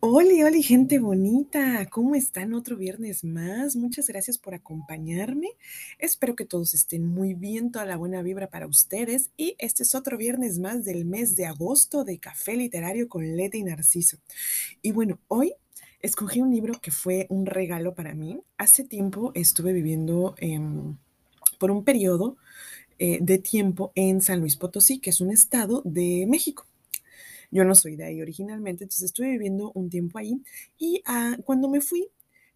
Hola, hola, gente bonita. ¿Cómo están otro viernes más? Muchas gracias por acompañarme. Espero que todos estén muy bien, toda la buena vibra para ustedes. Y este es otro viernes más del mes de agosto de Café Literario con Leti y Narciso. Y bueno, hoy escogí un libro que fue un regalo para mí. Hace tiempo estuve viviendo em, por un periodo eh, de tiempo en San Luis Potosí, que es un estado de México. Yo no soy de ahí originalmente, entonces estuve viviendo un tiempo ahí y ah, cuando me fui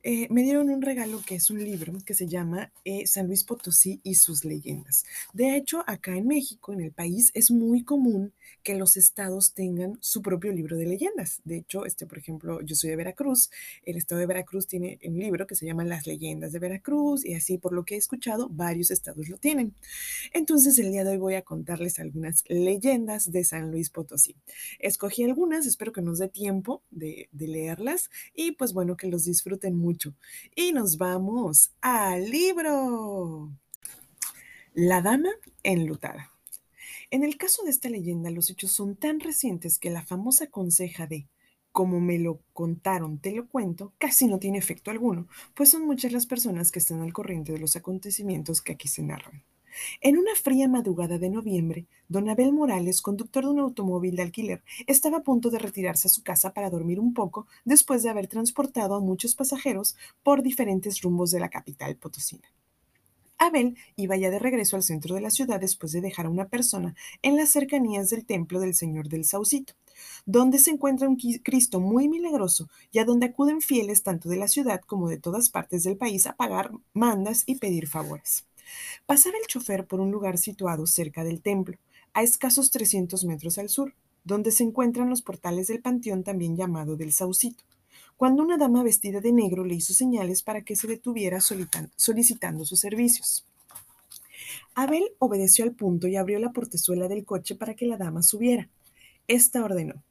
eh, me dieron un regalo que es un libro que se llama eh, San Luis Potosí y sus leyendas. De hecho, acá en México, en el país, es muy común que los estados tengan su propio libro de leyendas. De hecho, este, por ejemplo, yo soy de Veracruz, el estado de Veracruz tiene un libro que se llama Las leyendas de Veracruz y así, por lo que he escuchado, varios estados lo tienen. Entonces, el día de hoy voy a contarles algunas leyendas de San Luis Potosí. Escogí algunas, espero que nos dé tiempo de, de leerlas y pues bueno, que los disfruten mucho y nos vamos al libro. La dama enlutada. En el caso de esta leyenda, los hechos son tan recientes que la famosa conseja de como me lo contaron, te lo cuento, casi no tiene efecto alguno, pues son muchas las personas que están al corriente de los acontecimientos que aquí se narran. En una fría madrugada de noviembre, don Abel Morales, conductor de un automóvil de alquiler, estaba a punto de retirarse a su casa para dormir un poco después de haber transportado a muchos pasajeros por diferentes rumbos de la capital potosina. Abel iba ya de regreso al centro de la ciudad después de dejar a una persona en las cercanías del templo del Señor del Saucito, donde se encuentra un Cristo muy milagroso y a donde acuden fieles tanto de la ciudad como de todas partes del país a pagar mandas y pedir favores. Pasaba el chofer por un lugar situado cerca del templo, a escasos 300 metros al sur, donde se encuentran los portales del panteón también llamado del Saucito, cuando una dama vestida de negro le hizo señales para que se detuviera solicitando sus servicios. Abel obedeció al punto y abrió la portezuela del coche para que la dama subiera. Esta ordenó.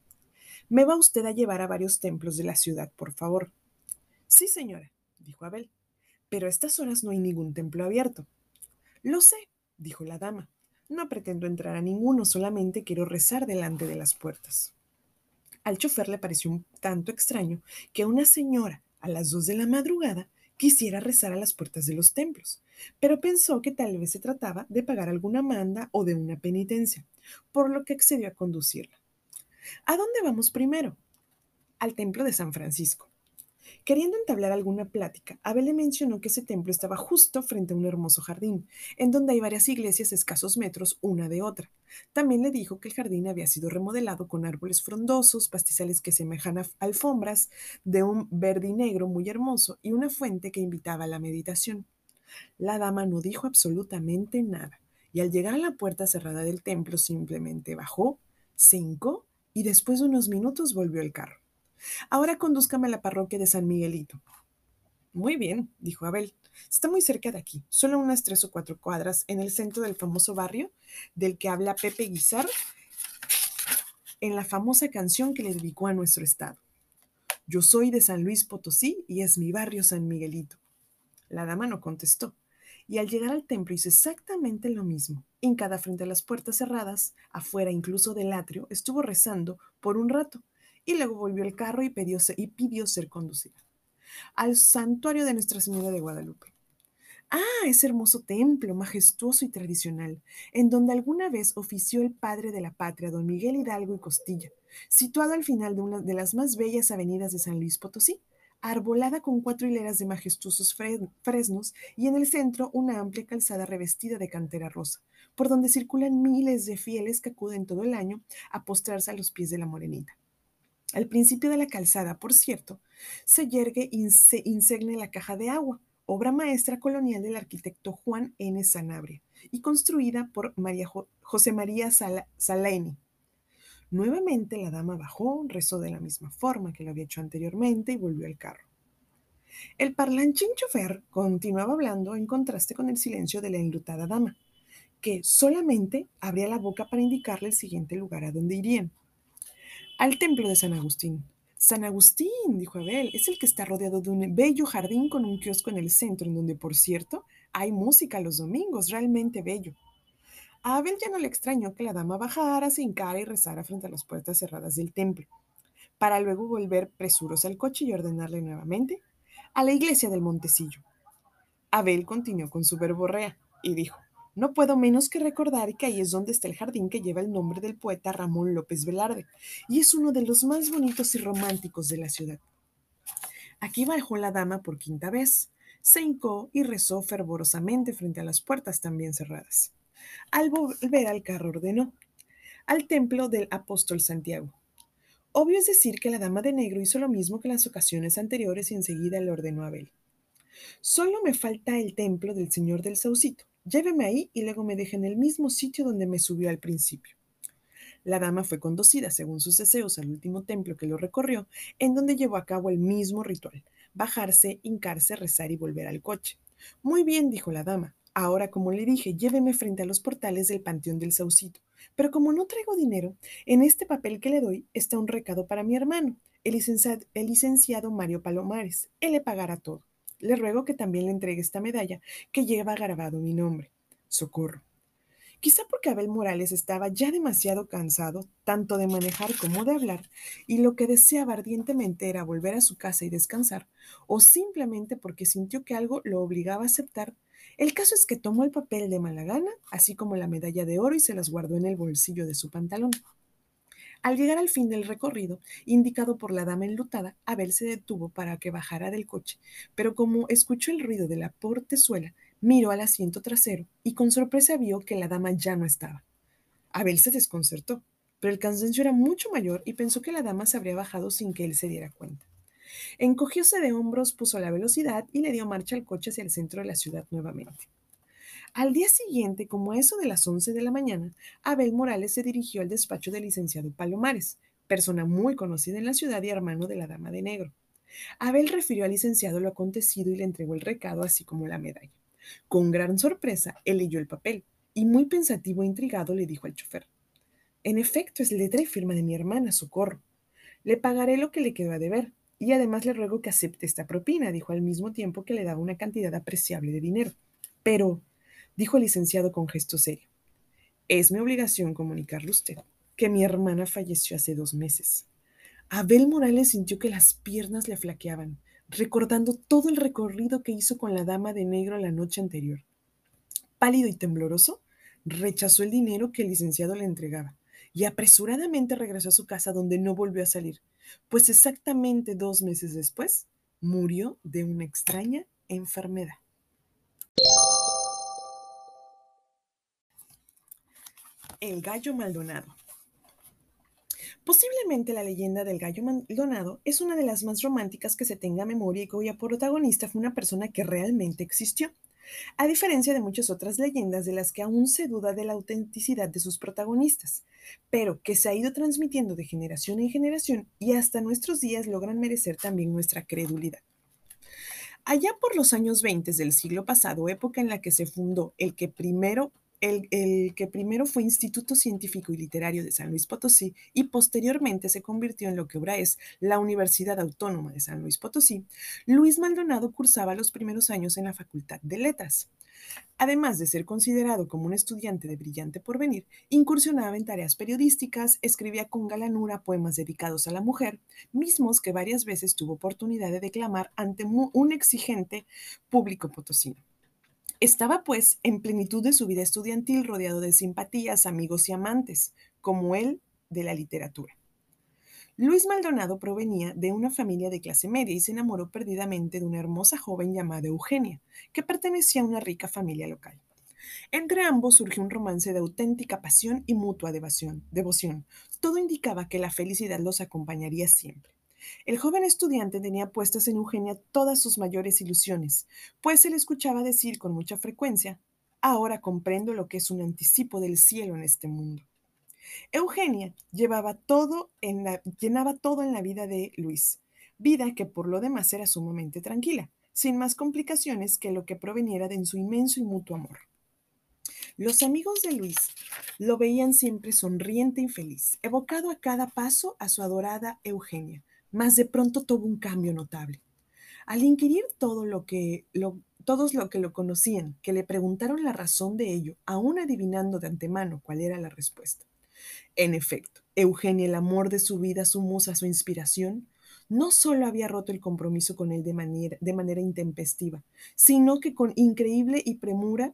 Me va usted a llevar a varios templos de la ciudad, por favor. Sí, señora, dijo Abel, pero a estas horas no hay ningún templo abierto. Lo sé, dijo la dama. No pretendo entrar a ninguno, solamente quiero rezar delante de las puertas. Al chofer le pareció un tanto extraño que una señora, a las dos de la madrugada, quisiera rezar a las puertas de los templos, pero pensó que tal vez se trataba de pagar alguna manda o de una penitencia, por lo que accedió a conducirla. ¿A dónde vamos primero? Al templo de San Francisco. Queriendo entablar alguna plática, Abel le mencionó que ese templo estaba justo frente a un hermoso jardín, en donde hay varias iglesias escasos metros una de otra. También le dijo que el jardín había sido remodelado con árboles frondosos, pastizales que semejan a alfombras, de un verde y negro muy hermoso y una fuente que invitaba a la meditación. La dama no dijo absolutamente nada, y al llegar a la puerta cerrada del templo simplemente bajó, se hincó y después de unos minutos volvió el carro. Ahora condúzcame a la parroquia de San Miguelito. Muy bien, dijo Abel. Está muy cerca de aquí, solo unas tres o cuatro cuadras, en el centro del famoso barrio del que habla Pepe Guizar en la famosa canción que le dedicó a nuestro estado. Yo soy de San Luis Potosí y es mi barrio San Miguelito. La dama no contestó, y al llegar al templo hizo exactamente lo mismo. Hincada frente a las puertas cerradas, afuera incluso del atrio, estuvo rezando por un rato, y luego volvió el carro y pidió, y pidió ser conducida al santuario de Nuestra Señora de Guadalupe. Ah, ese hermoso templo, majestuoso y tradicional, en donde alguna vez ofició el padre de la patria, don Miguel Hidalgo y Costilla, situado al final de una de las más bellas avenidas de San Luis Potosí, arbolada con cuatro hileras de majestuosos fresnos y en el centro una amplia calzada revestida de cantera rosa, por donde circulan miles de fieles que acuden todo el año a postrarse a los pies de la morenita. Al principio de la calzada, por cierto, se yergue insegne la caja de agua, obra maestra colonial del arquitecto Juan N. Sanabria y construida por María José María Saleni. Nuevamente la dama bajó, rezó de la misma forma que lo había hecho anteriormente y volvió al carro. El parlanchín chofer continuaba hablando en contraste con el silencio de la enlutada dama, que solamente abría la boca para indicarle el siguiente lugar a donde irían al templo de San Agustín, San Agustín, dijo Abel, es el que está rodeado de un bello jardín con un kiosco en el centro, en donde, por cierto, hay música los domingos, realmente bello. A Abel ya no le extrañó que la dama bajara, se hincara y rezara frente a las puertas cerradas del templo, para luego volver presurosa al coche y ordenarle nuevamente a la iglesia del Montecillo. Abel continuó con su verborrea y dijo, no puedo menos que recordar que ahí es donde está el jardín que lleva el nombre del poeta Ramón López Velarde, y es uno de los más bonitos y románticos de la ciudad. Aquí bajó la dama por quinta vez, se hincó y rezó fervorosamente frente a las puertas también cerradas. Al volver al carro ordenó, al templo del apóstol Santiago. Obvio es decir que la dama de negro hizo lo mismo que en las ocasiones anteriores y enseguida le ordenó a Abel. Solo me falta el templo del Señor del Saucito. Lléveme ahí y luego me deje en el mismo sitio donde me subió al principio. La dama fue conducida, según sus deseos, al último templo que lo recorrió, en donde llevó a cabo el mismo ritual, bajarse, hincarse, rezar y volver al coche. Muy bien, dijo la dama. Ahora, como le dije, lléveme frente a los portales del Panteón del Saucito. Pero como no traigo dinero, en este papel que le doy está un recado para mi hermano, el licenciado, Mario Palomares. Él le pagará todo. Le ruego que también le entregue esta medalla que lleva grabado mi nombre. Socorro. Quizá porque Abel Morales estaba ya demasiado cansado, tanto de manejar como de hablar, y lo que deseaba ardientemente era volver a su casa y descansar, o simplemente porque sintió que algo lo obligaba a aceptar. El caso es que tomó el papel de mala gana, así como la medalla de oro, y se las guardó en el bolsillo de su pantalón. Al llegar al fin del recorrido, indicado por la dama enlutada, Abel se detuvo para que bajara del coche, pero como escuchó el ruido de la portezuela, miró al asiento trasero y con sorpresa vio que la dama ya no estaba. Abel se desconcertó, pero el cansancio era mucho mayor y pensó que la dama se habría bajado sin que él se diera cuenta. Encogióse de hombros, puso la velocidad y le dio marcha al coche hacia el centro de la ciudad nuevamente. Al día siguiente, como eso de las 11 de la mañana, Abel Morales se dirigió al despacho del licenciado Palomares, persona muy conocida en la ciudad y hermano de la Dama de Negro. Abel refirió al licenciado lo acontecido y le entregó el recado, así como la medalla. Con gran sorpresa, él leyó el papel y muy pensativo e intrigado le dijo al chofer, En efecto, es letra y firma de mi hermana, Socorro. Le pagaré lo que le quedó a deber, y además le ruego que acepte esta propina, dijo al mismo tiempo que le daba una cantidad apreciable de dinero. Pero, dijo el licenciado con gesto serio. Es mi obligación comunicarle a usted que mi hermana falleció hace dos meses. Abel Morales sintió que las piernas le flaqueaban, recordando todo el recorrido que hizo con la dama de negro la noche anterior. Pálido y tembloroso, rechazó el dinero que el licenciado le entregaba y apresuradamente regresó a su casa donde no volvió a salir, pues exactamente dos meses después murió de una extraña enfermedad. El gallo Maldonado. Posiblemente la leyenda del gallo Maldonado es una de las más románticas que se tenga memoria y cuya protagonista fue una persona que realmente existió, a diferencia de muchas otras leyendas de las que aún se duda de la autenticidad de sus protagonistas, pero que se ha ido transmitiendo de generación en generación y hasta nuestros días logran merecer también nuestra credulidad. Allá por los años 20 del siglo pasado, época en la que se fundó el que primero el, que primero fue Instituto Científico y Literario de San Luis Potosí y posteriormente se convirtió en lo que ahora es la Universidad Autónoma de San Luis Potosí, Luis Maldonado cursaba los primeros años en la Facultad de Letras. Además de ser considerado como un estudiante de brillante porvenir, incursionaba en tareas periodísticas, escribía con galanura poemas dedicados a la mujer, mismos que varias veces tuvo oportunidad de declamar ante un exigente público potosino. Estaba, pues, en plenitud de su vida estudiantil, rodeado de simpatías, amigos y amantes, como él de la literatura. Luis Maldonado provenía de una familia de clase media y se enamoró perdidamente de una hermosa joven llamada Eugenia, que pertenecía a una rica familia local. Entre ambos surgió un romance de auténtica pasión y mutua devoción. devoción. Todo indicaba que la felicidad los acompañaría siempre. El joven estudiante tenía puestas en Eugenia todas sus mayores ilusiones, pues se le escuchaba decir con mucha frecuencia, ahora comprendo lo que es un anticipo del cielo en este mundo. Eugenia llevaba todo llenaba todo en la vida de Luis, vida que por lo demás era sumamente tranquila, sin más complicaciones que lo que proveniera de su inmenso y mutuo amor. Los amigos de Luis lo veían siempre sonriente y feliz, evocado a cada paso a su adorada Eugenia, mas de pronto tuvo un cambio notable. Al inquirir todo lo que lo, todos lo que lo conocían, que le preguntaron la razón de ello, aún adivinando de antemano cuál era la respuesta. En efecto, Eugenia, el amor de su vida, su musa, su inspiración, no solo había roto el compromiso con él de manera, de manera intempestiva, sino que con increíble y premura,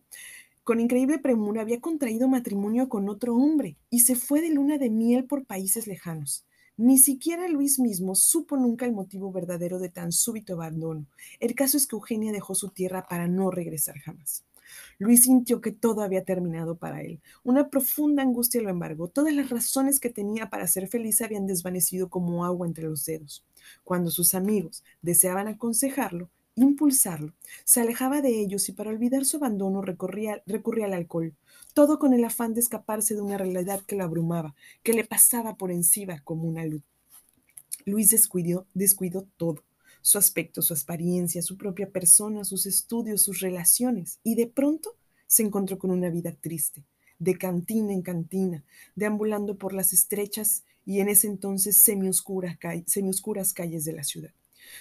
con increíble premura había contraído matrimonio con otro hombre y se fue de luna de miel por países lejanos. Ni siquiera Luis mismo supo nunca el motivo verdadero de tan súbito abandono. El caso es que Eugenia dejó su tierra para no regresar jamás. Luis sintió que todo había terminado para él. Una profunda angustia lo embargó. Todas las razones que tenía para ser feliz habían desvanecido como agua entre los dedos. Cuando sus amigos deseaban aconsejarlo, impulsarlo, se alejaba de ellos y para olvidar su abandono recurría, al alcohol, todo con el afán de escaparse de una realidad que lo abrumaba, que le pasaba por encima como una luz. Luis descuidó, descuidó todo su aspecto, su apariencia, su propia persona, sus estudios, sus relaciones, y de pronto se encontró con una vida triste, de cantina en cantina, deambulando por las estrechas y en ese entonces semioscuras calles de la ciudad.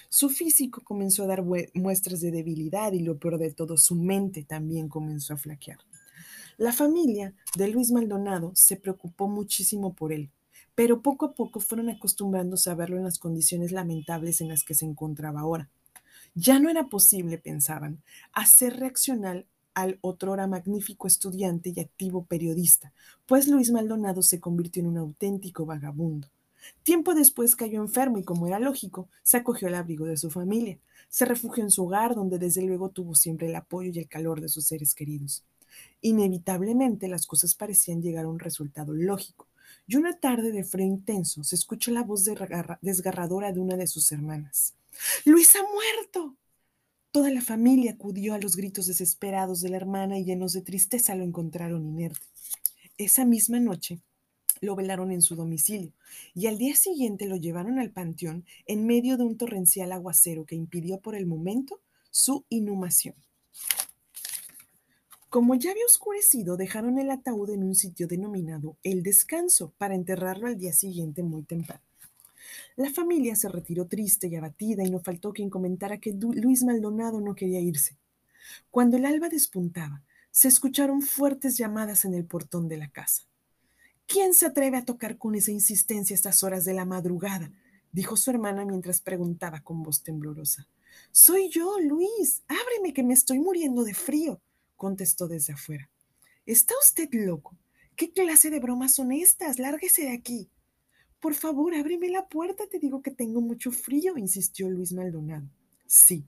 Su físico comenzó a dar muestras de debilidad y lo peor de todo, su mente también comenzó a flaquear. La familia de Luis Maldonado se preocupó muchísimo por él, pero poco a poco fueron acostumbrándose a verlo en las condiciones lamentables en las que se encontraba ahora. Ya no era posible, pensaban, hacer reaccionar al otrora magnífico estudiante y activo periodista, pues Luis Maldonado se convirtió en un auténtico vagabundo. Tiempo después cayó enfermo y, como era lógico, se acogió al abrigo de su familia. Se refugió en su hogar, donde desde luego tuvo siempre el apoyo y el calor de sus seres queridos. Inevitablemente las cosas parecían llegar a un resultado lógico y una tarde de frío intenso se escuchó la voz desgarradora de una de sus hermanas. Luis ha muerto. Toda la familia acudió a los gritos desesperados de la hermana y llenos de tristeza lo encontraron inerte. Esa misma noche lo velaron en su domicilio y al día siguiente lo llevaron al panteón en medio de un torrencial aguacero que impidió por el momento su inhumación. Como ya había oscurecido, dejaron el ataúd en un sitio denominado El Descanso para enterrarlo al día siguiente muy temprano. La familia se retiró triste y abatida y no faltó quien comentara que Luis Maldonado no quería irse. Cuando el alba despuntaba, se escucharon fuertes llamadas en el portón de la casa. ¿Quién se atreve a tocar con esa insistencia a estas horas de la madrugada? dijo su hermana mientras preguntaba con voz temblorosa. Soy yo, Luis. Ábreme que me estoy muriendo de frío contestó desde afuera. ¿Está usted loco? ¿Qué clase de bromas son estas? Lárguese de aquí. Por favor, ábreme la puerta, te digo que tengo mucho frío, insistió Luis Maldonado. Sí,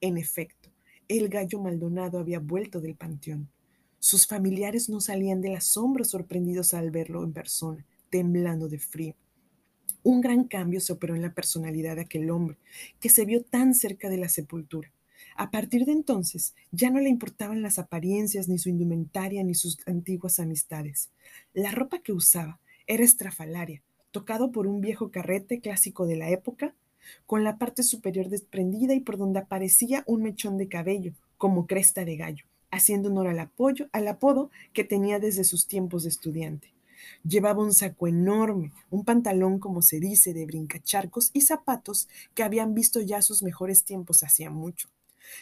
en efecto, el gallo Maldonado había vuelto del panteón. Sus familiares no salían del asombro sorprendidos al verlo en persona, temblando de frío. Un gran cambio se operó en la personalidad de aquel hombre, que se vio tan cerca de la sepultura. A partir de entonces, ya no le importaban las apariencias, ni su indumentaria, ni sus antiguas amistades. La ropa que usaba era estrafalaria, tocado por un viejo carrete clásico de la época, con la parte superior desprendida y por donde aparecía un mechón de cabello, como cresta de gallo, haciendo honor al, apoyo, al apodo que tenía desde sus tiempos de estudiante. Llevaba un saco enorme, un pantalón, como se dice, de brincacharcos y zapatos que habían visto ya sus mejores tiempos hacía mucho.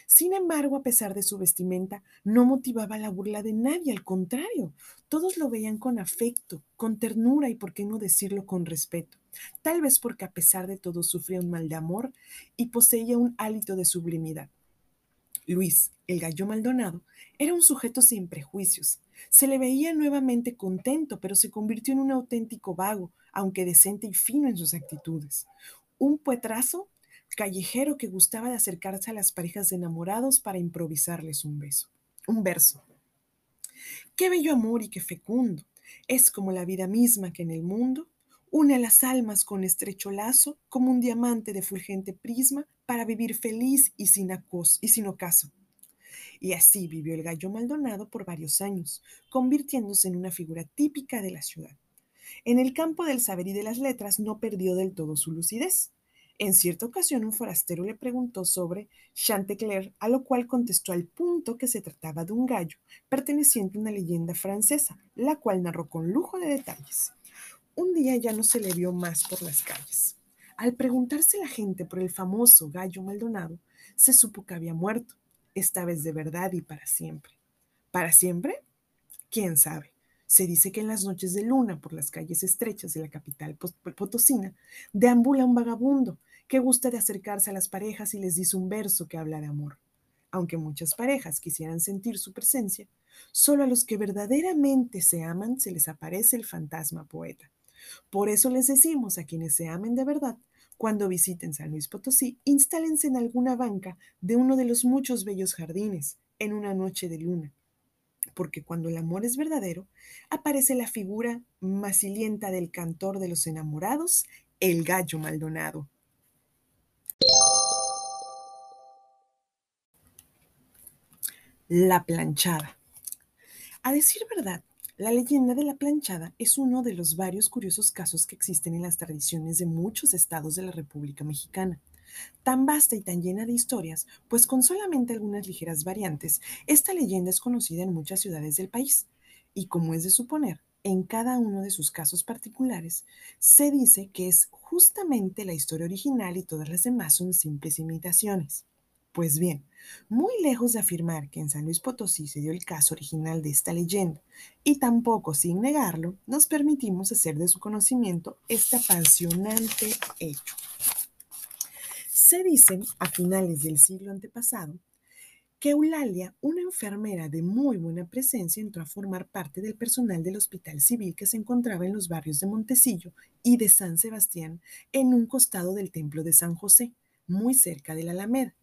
Sin embargo, a pesar de su vestimenta, no motivaba la burla de nadie, al contrario, todos lo veían con afecto, con ternura y, por qué no decirlo, con respeto. Tal vez porque a pesar de todo sufría un mal de amor y poseía un hálito de sublimidad. Luis, el gallo Maldonado, era un sujeto sin prejuicios. Se le veía nuevamente contento, pero se convirtió en un auténtico vago, aunque decente y fino en sus actitudes. Un puetrazo callejero que gustaba de acercarse a las parejas de enamorados para improvisarles un beso, un verso. Qué bello amor y qué fecundo. Es como la vida misma que en el mundo une a las almas con estrecho lazo, como un diamante de fulgente prisma, para vivir feliz y sin, acos y sin ocaso. Y así vivió el gallo Maldonado por varios años, convirtiéndose en una figura típica de la ciudad. En el campo del saber y de las letras no perdió del todo su lucidez. En cierta ocasión un forastero le preguntó sobre Chantecler, a lo cual contestó al punto que se trataba de un gallo perteneciente a una leyenda francesa, la cual narró con lujo de detalles. Un día ya no se le vio más por las calles. Al preguntarse la gente por el famoso gallo Maldonado, se supo que había muerto, esta vez de verdad y para siempre. ¿Para siempre? ¿Quién sabe? Se dice que en las noches de luna por las calles estrechas de la capital potosina deambula un vagabundo que gusta de acercarse a las parejas y les dice un verso que habla de amor. Aunque muchas parejas quisieran sentir su presencia, solo a los que verdaderamente se aman se les aparece el fantasma poeta. Por eso les decimos a quienes se amen de verdad, cuando visiten San Luis Potosí, instálense en alguna banca de uno de los muchos bellos jardines en una noche de luna porque cuando el amor es verdadero, aparece la figura macilienta del cantor de los enamorados, el gallo Maldonado. La planchada. A decir verdad, la leyenda de la planchada es uno de los varios curiosos casos que existen en las tradiciones de muchos estados de la República Mexicana tan vasta y tan llena de historias, pues con solamente algunas ligeras variantes, esta leyenda es conocida en muchas ciudades del país, y como es de suponer, en cada uno de sus casos particulares, se dice que es justamente la historia original y todas las demás son simples imitaciones. Pues bien, muy lejos de afirmar que en San Luis Potosí se dio el caso original de esta leyenda, y tampoco sin negarlo, nos permitimos hacer de su conocimiento este apasionante hecho. Se dice, a finales del siglo antepasado, que Eulalia, una enfermera de muy buena presencia, entró a formar parte del personal del hospital civil que se encontraba en los barrios de Montecillo y de San Sebastián, en un costado del templo de San José, muy cerca de la Alameda.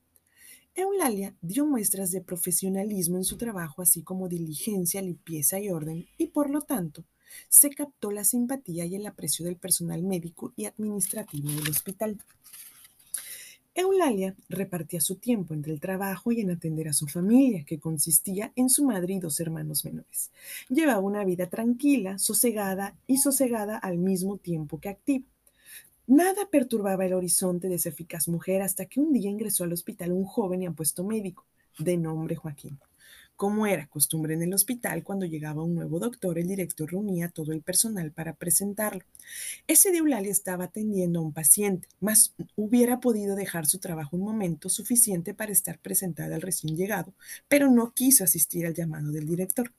Eulalia dio muestras de profesionalismo en su trabajo, así como diligencia, limpieza y orden, y por lo tanto, se captó la simpatía y el aprecio del personal médico y administrativo del hospital. Eulalia repartía su tiempo entre el trabajo y en atender a su familia, que consistía en su madre y dos hermanos menores. Llevaba una vida tranquila, sosegada y sosegada al mismo tiempo que activa. Nada perturbaba el horizonte de esa eficaz mujer hasta que un día ingresó al hospital un joven y apuesto médico, de nombre Joaquín. Como era costumbre en el hospital, cuando llegaba un nuevo doctor, el director reunía a todo el personal para presentarlo. Ese de Eulalia estaba atendiendo a un paciente, mas hubiera podido dejar su trabajo un momento suficiente para estar presentada al recién llegado, pero no quiso asistir al llamado del director.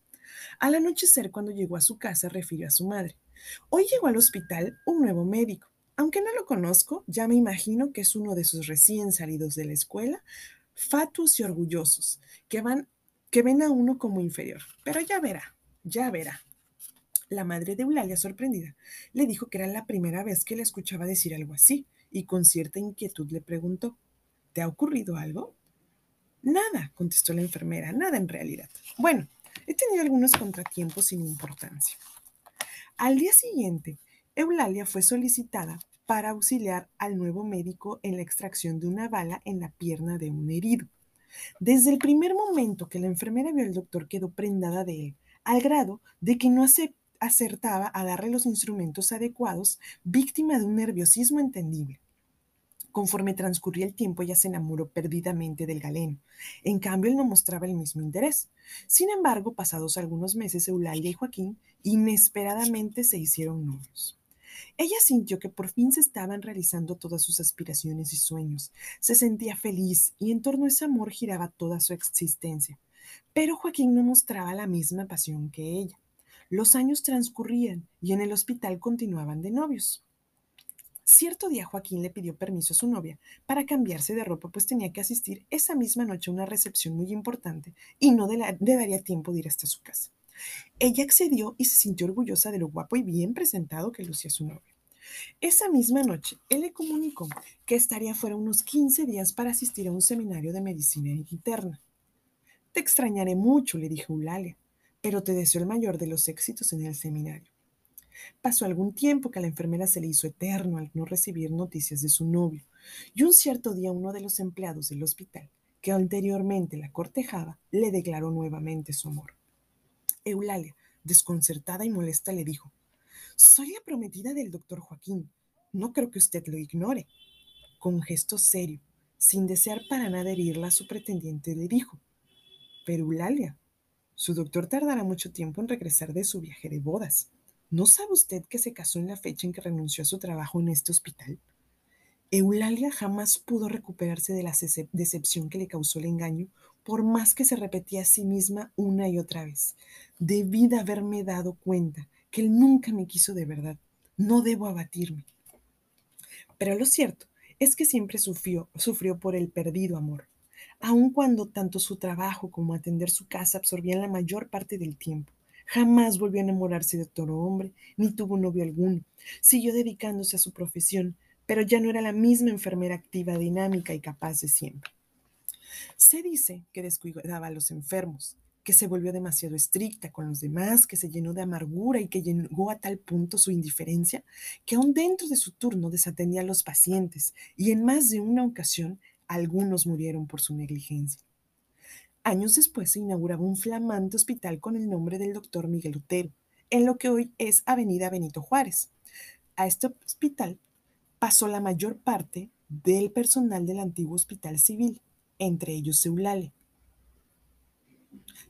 Al anochecer, cuando llegó a su casa, refirió a su madre. Hoy llegó al hospital un nuevo médico. Aunque no lo conozco, ya me imagino que es uno de sus recién salidos de la escuela, fatuos y orgullosos, que van que ven a uno como inferior. Pero ya verá, ya verá. La madre de Eulalia, sorprendida, le dijo que era la primera vez que le escuchaba decir algo así, y con cierta inquietud le preguntó, ¿te ha ocurrido algo? Nada, contestó la enfermera, nada en realidad. Bueno, he tenido algunos contratiempos sin importancia. Al día siguiente, Eulalia fue solicitada para auxiliar al nuevo médico en la extracción de una bala en la pierna de un herido. Desde el primer momento que la enfermera vio al doctor quedó prendada de él, al grado de que no acertaba a darle los instrumentos adecuados, víctima de un nerviosismo entendible. Conforme transcurría el tiempo, ella se enamoró perdidamente del galeno. En cambio, él no mostraba el mismo interés. Sin embargo, pasados algunos meses, Eulalia y Joaquín inesperadamente se hicieron novios. Ella sintió que por fin se estaban realizando todas sus aspiraciones y sueños. Se sentía feliz y en torno a ese amor giraba toda su existencia. Pero Joaquín no mostraba la misma pasión que ella. Los años transcurrían y en el hospital continuaban de novios. Cierto día Joaquín le pidió permiso a su novia para cambiarse de ropa, pues tenía que asistir esa misma noche a una recepción muy importante y no le daría tiempo de ir hasta su casa. Ella accedió y se sintió orgullosa de lo guapo y bien presentado que lucía su novio. Esa misma noche, él le comunicó que estaría fuera unos 15 días para asistir a un seminario de medicina interna. Te extrañaré mucho, le dijo Eulalia, pero te deseo el mayor de los éxitos en el seminario. Pasó algún tiempo que a la enfermera se le hizo eterno al no recibir noticias de su novio, y un cierto día uno de los empleados del hospital, que anteriormente la cortejaba, le declaró nuevamente su amor. Eulalia, desconcertada y molesta, le dijo, Soy la prometida del doctor Joaquín. No creo que usted lo ignore. Con gesto serio, sin desear para nada herirla, su pretendiente le dijo, Pero Eulalia, su doctor tardará mucho tiempo en regresar de su viaje de bodas. ¿No sabe usted que se casó en la fecha en que renunció a su trabajo en este hospital? Eulalia jamás pudo recuperarse de la decepción que le causó el engaño, por más que se repetía a sí misma una y otra vez. Debí de haberme dado cuenta que él nunca me quiso de verdad. No debo abatirme. Pero lo cierto es que siempre sufrió, sufrió por el perdido amor, aun cuando tanto su trabajo como atender su casa absorbían la mayor parte del tiempo. Jamás volvió a enamorarse de otro hombre, ni tuvo novio alguno. Siguió dedicándose a su profesión, pero ya no era la misma enfermera activa, dinámica y capaz de siempre. Se dice que descuidaba a los enfermos, que se volvió demasiado estricta con los demás, que se llenó de amargura y que llegó a tal punto su indiferencia que aún dentro de su turno desatendía a los pacientes y en más de una ocasión algunos murieron por su negligencia. Años después se inauguraba un flamante hospital con el nombre del doctor Miguel Otero, en lo que hoy es Avenida Benito Juárez. A este hospital pasó la mayor parte del personal del antiguo hospital civil, entre ellos Eulalia.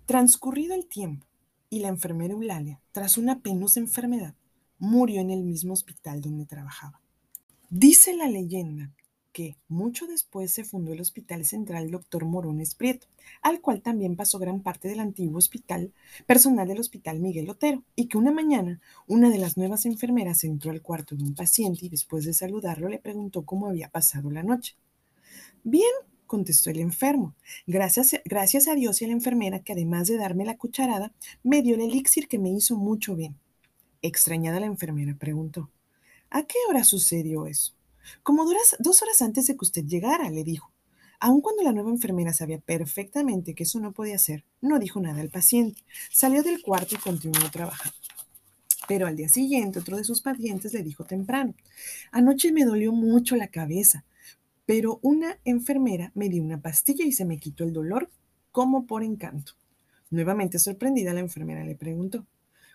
Transcurrido el tiempo y la enfermera Eulalia, tras una penosa enfermedad, murió en el mismo hospital donde trabajaba. Dice la leyenda que mucho después se fundó el Hospital Central Dr. Morones Prieto, al cual también pasó gran parte del antiguo hospital personal del Hospital Miguel Otero, y que una mañana una de las nuevas enfermeras entró al cuarto de un paciente y después de saludarlo le preguntó cómo había pasado la noche. Bien, contestó el enfermo. Gracias, gracias a Dios y a la enfermera que además de darme la cucharada, me dio el elixir que me hizo mucho bien. Extrañada la enfermera preguntó, ¿a qué hora sucedió eso? Como duras, dos horas antes de que usted llegara, le dijo. Aun cuando la nueva enfermera sabía perfectamente que eso no podía ser, no dijo nada al paciente. Salió del cuarto y continuó trabajando. Pero al día siguiente otro de sus pacientes le dijo temprano, anoche me dolió mucho la cabeza pero una enfermera me dio una pastilla y se me quitó el dolor como por encanto. Nuevamente sorprendida, la enfermera le preguntó,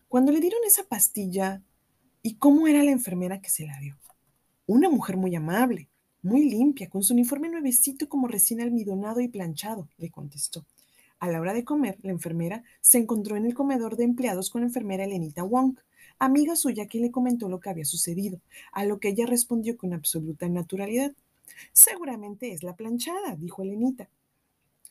cuando le dieron esa pastilla, ¿y cómo era la enfermera que se la dio? Una mujer muy amable, muy limpia, con su uniforme nuevecito como recién almidonado y planchado, le contestó. A la hora de comer, la enfermera se encontró en el comedor de empleados con la enfermera Elenita Wong, amiga suya que le comentó lo que había sucedido, a lo que ella respondió con absoluta naturalidad. Seguramente es la planchada, dijo Elenita.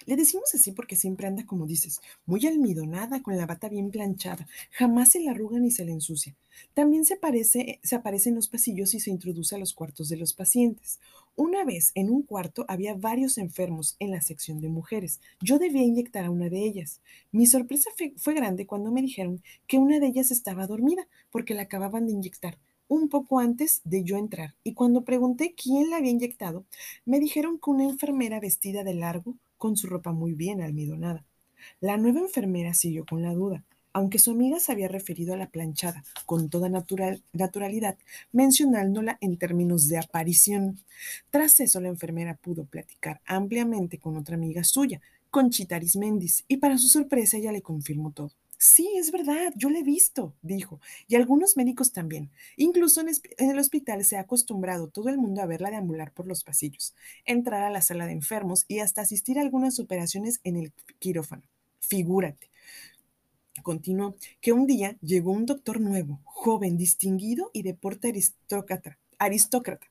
Le decimos así porque siempre anda, como dices, muy almidonada, con la bata bien planchada. Jamás se la arruga ni se le ensucia. También se, parece, se aparece en los pasillos y se introduce a los cuartos de los pacientes. Una vez en un cuarto había varios enfermos en la sección de mujeres. Yo debía inyectar a una de ellas. Mi sorpresa fue grande cuando me dijeron que una de ellas estaba dormida porque la acababan de inyectar un poco antes de yo entrar y cuando pregunté quién la había inyectado, me dijeron que una enfermera vestida de largo, con su ropa muy bien almidonada. La nueva enfermera siguió con la duda, aunque su amiga se había referido a la planchada con toda naturalidad, mencionándola en términos de aparición. Tras eso, la enfermera pudo platicar ampliamente con otra amiga suya, con Chitaris Méndez, y para su sorpresa ella le confirmó todo. Sí, es verdad, yo la he visto, dijo, y algunos médicos también. Incluso en, el hospital se ha acostumbrado todo el mundo a verla deambular por los pasillos, entrar a la sala de enfermos y hasta asistir a algunas operaciones en el quirófano. Figúrate. Continuó que un día llegó un doctor nuevo, joven, distinguido y de porte aristócrata, aristócrata,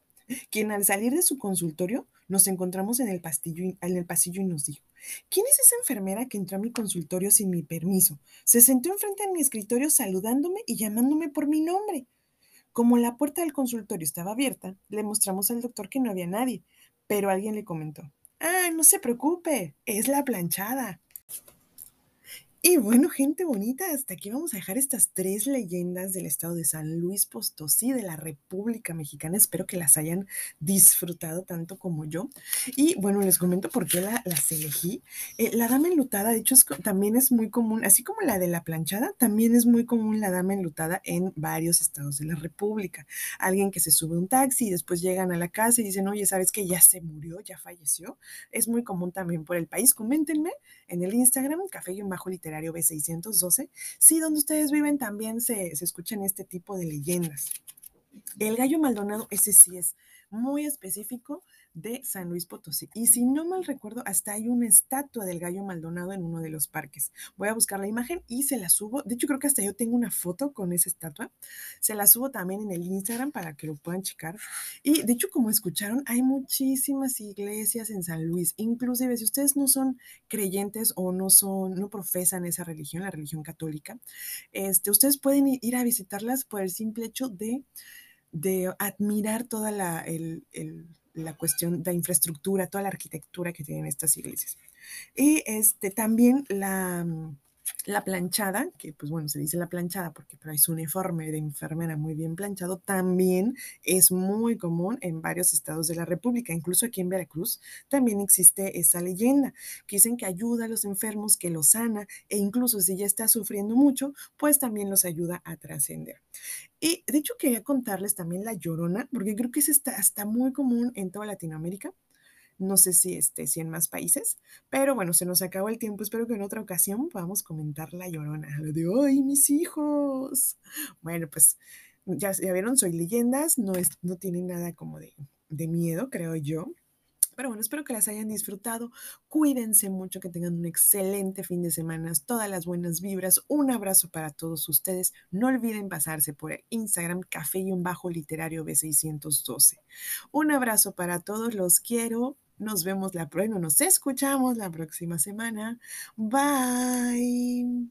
quien al salir de su consultorio nos encontramos en el, en el pasillo y nos dijo, ¿quién es esa enfermera que entró a mi consultorio sin mi permiso? Se sentó enfrente de mi escritorio saludándome y llamándome por mi nombre. Como la puerta del consultorio estaba abierta, le mostramos al doctor que no había nadie, pero alguien le comentó, ah, no se preocupe, es la planchada. Y bueno, gente bonita, hasta aquí vamos a dejar estas tres leyendas del estado de San Luis Potosí, de la República Mexicana. Espero que las hayan disfrutado tanto como yo. Y bueno, les comento por qué las elegí. Eh, la dama enlutada, de hecho, también es muy común, así como la de la planchada, también es muy común la dama enlutada en varios estados de la República. Alguien que se sube un taxi y después llegan a la casa y dicen, oye, ¿sabes que ya se murió, ya falleció? Es muy común también por el país. Coméntenme en el Instagram, café y bajo literario B612, sí, donde ustedes viven también se, se escuchan este tipo de leyendas. El gallo Maldonado, ese sí es muy específico. De San Luis Potosí. Y si no mal recuerdo, hasta hay una estatua del gallo Maldonado en uno de los parques. Voy a buscar la imagen y se la subo. De hecho, creo que hasta yo tengo una foto con esa estatua. Se la subo también en el Instagram para que lo puedan checar. Y de hecho, como escucharon, hay muchísimas iglesias en San Luis. Inclusive, si ustedes no son creyentes o no son, no profesan esa religión, la religión católica, este, ustedes pueden ir a visitarlas por el simple hecho de de admirar toda la, la cuestión de infraestructura, toda la arquitectura que tienen estas iglesias. Y este, también la, la planchada, que pues bueno, se dice la planchada porque trae un uniforme de enfermera muy bien planchado, también es muy común en varios estados de la República, incluso aquí en Veracruz también existe esa leyenda, que dicen que ayuda a los enfermos, que los sana e incluso si ya está sufriendo mucho, pues también los ayuda a trascender. Y de hecho quería contarles también la llorona, porque creo que es está, está muy común en toda Latinoamérica. No sé si, este, si en más países, pero bueno, se nos acabó el tiempo. Espero que en otra ocasión podamos comentar la llorona. Lo de, ¡ay, mis hijos! Bueno, pues ya, ya vieron, soy leyendas, no, es, no tiene nada como de, de miedo, creo yo. Pero bueno, espero que las hayan disfrutado. Cuídense mucho, que tengan un excelente fin de semana. Todas las buenas vibras. Un abrazo para todos ustedes. No olviden pasarse por Instagram Café y un Bajo Literario B612. Un abrazo para todos. Los quiero. Nos vemos la próxima, nos escuchamos la próxima semana. Bye.